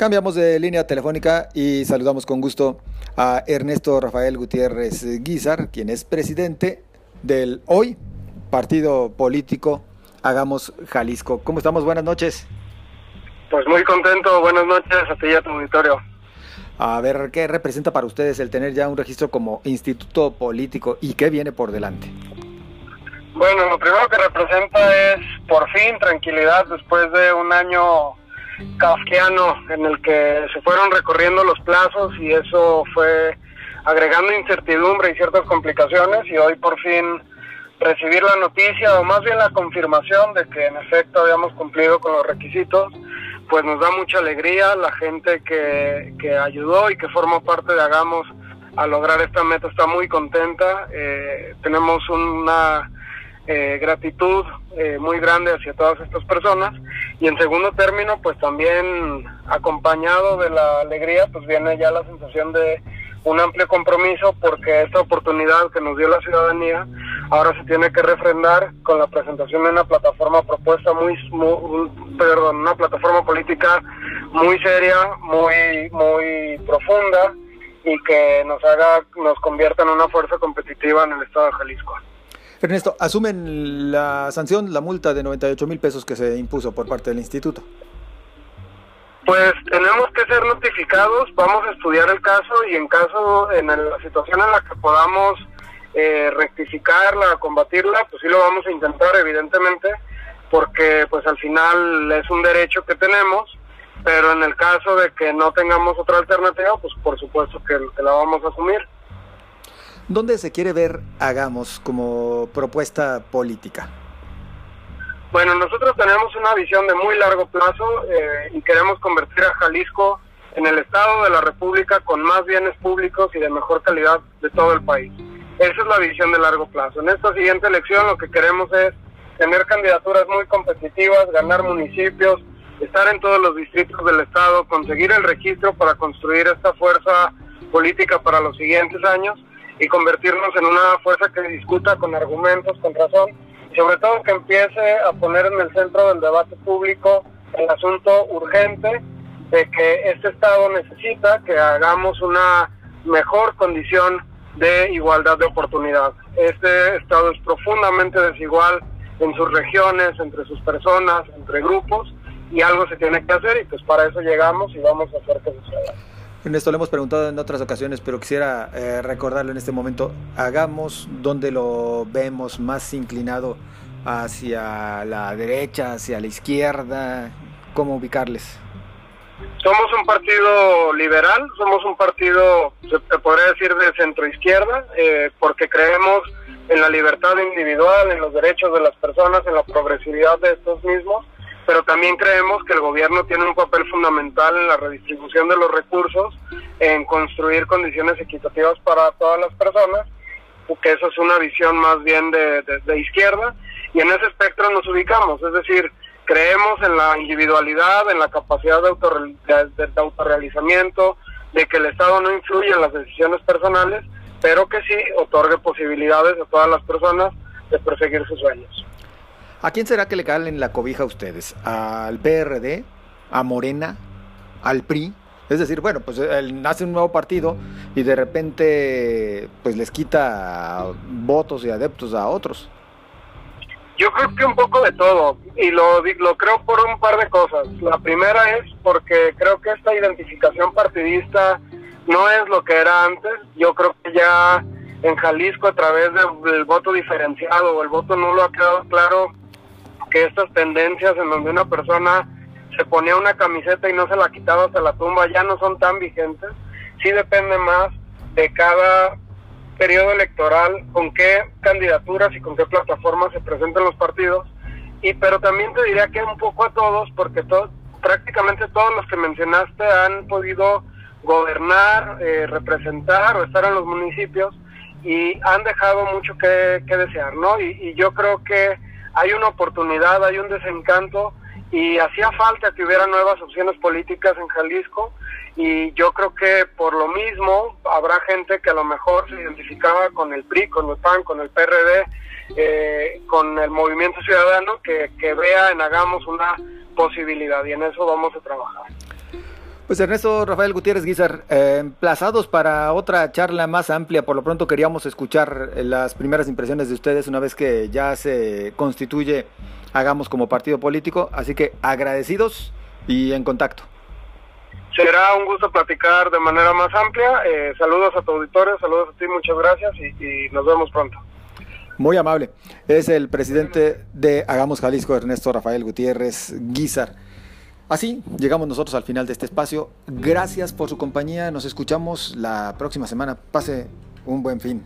Cambiamos de línea telefónica y saludamos con gusto a Ernesto Rafael Gutiérrez Guizar, quien es presidente del hoy partido político Hagamos Jalisco. ¿Cómo estamos? Buenas noches. Pues muy contento, buenas noches a ti y a tu auditorio. A ver, ¿qué representa para ustedes el tener ya un registro como instituto político y qué viene por delante? Bueno, lo primero que representa es por fin tranquilidad después de un año kafkiano en el que se fueron recorriendo los plazos y eso fue agregando incertidumbre y ciertas complicaciones y hoy por fin recibir la noticia o más bien la confirmación de que en efecto habíamos cumplido con los requisitos, pues nos da mucha alegría la gente que, que ayudó y que formó parte de Hagamos a lograr esta meta. Está muy contenta, eh, tenemos una eh, gratitud eh, muy grande hacia todas estas personas y en segundo término pues también acompañado de la alegría pues viene ya la sensación de un amplio compromiso porque esta oportunidad que nos dio la ciudadanía ahora se tiene que refrendar con la presentación de una plataforma propuesta muy, perdón una plataforma política muy seria muy muy profunda y que nos haga nos convierta en una fuerza competitiva en el estado de Jalisco. Ernesto, ¿asumen la sanción, la multa de 98 mil pesos que se impuso por parte del instituto? Pues tenemos que ser notificados, vamos a estudiar el caso y en caso, en la situación en la que podamos eh, rectificarla, combatirla, pues sí lo vamos a intentar, evidentemente, porque pues al final es un derecho que tenemos, pero en el caso de que no tengamos otra alternativa, pues por supuesto que la vamos a asumir. ¿Dónde se quiere ver Hagamos como propuesta política? Bueno, nosotros tenemos una visión de muy largo plazo eh, y queremos convertir a Jalisco en el Estado de la República con más bienes públicos y de mejor calidad de todo el país. Esa es la visión de largo plazo. En esta siguiente elección lo que queremos es tener candidaturas muy competitivas, ganar municipios, estar en todos los distritos del Estado, conseguir el registro para construir esta fuerza política para los siguientes años y convertirnos en una fuerza que discuta con argumentos, con razón, y sobre todo que empiece a poner en el centro del debate público el asunto urgente de que este Estado necesita que hagamos una mejor condición de igualdad de oportunidad. Este Estado es profundamente desigual en sus regiones, entre sus personas, entre grupos, y algo se tiene que hacer y pues para eso llegamos y vamos a hacer que suceda. Esto lo hemos preguntado en otras ocasiones, pero quisiera eh, recordarlo en este momento. Hagamos donde lo vemos más inclinado hacia la derecha, hacia la izquierda. ¿Cómo ubicarles? Somos un partido liberal, somos un partido, se podría decir, de centro izquierda, eh, porque creemos en la libertad individual, en los derechos de las personas, en la progresividad de estos mismos pero también creemos que el gobierno tiene un papel fundamental en la redistribución de los recursos, en construir condiciones equitativas para todas las personas, porque eso es una visión más bien de, izquierda, y en ese espectro nos ubicamos, es decir, creemos en la individualidad, en la capacidad de, de, autorrealizamiento, de que el Estado no influye en las decisiones personales, pero que sí otorgue posibilidades a todas las personas de perseguir sus sueños. ¿A quién será que le calen la cobija a ustedes? ¿Al PRD? ¿A Morena? ¿Al PRI? Es decir, bueno, pues él nace un nuevo partido y de repente pues les quita votos y adeptos a otros. Yo creo que un poco de todo y lo, lo creo por un par de cosas. La primera es porque creo que esta identificación partidista no es lo que era antes. Yo creo que ya en Jalisco a través del voto diferenciado o el voto nulo ha quedado claro que estas tendencias en donde una persona se ponía una camiseta y no se la quitaba hasta la tumba ya no son tan vigentes. Sí depende más de cada periodo electoral con qué candidaturas y con qué plataformas se presentan los partidos. Y pero también te diría que un poco a todos, porque prácticamente todos los que mencionaste han podido gobernar, eh, representar o estar en los municipios y han dejado mucho que, desear, ¿no? y yo creo que hay una oportunidad, hay un desencanto y hacía falta que hubiera nuevas opciones políticas en Jalisco y yo creo que por lo mismo habrá gente que a lo mejor se identificaba con el PRI, con el PAN, con el PRD, eh, con el Movimiento Ciudadano, que, que vea en Hagamos una posibilidad y en eso vamos a trabajar. Pues Ernesto Rafael Gutiérrez Guizar, eh, emplazados para otra charla más amplia. Por lo pronto queríamos escuchar eh, las primeras impresiones de ustedes una vez que ya se constituye Hagamos como partido político. Así que agradecidos y en contacto. Será un gusto platicar de manera más amplia. Eh, saludos a tu auditorio, saludos a ti, muchas gracias y, y nos vemos pronto. Muy amable. Es el presidente de Hagamos Jalisco, Ernesto Rafael Gutiérrez Guizar. Así llegamos nosotros al final de este espacio. Gracias por su compañía. Nos escuchamos la próxima semana. Pase un buen fin.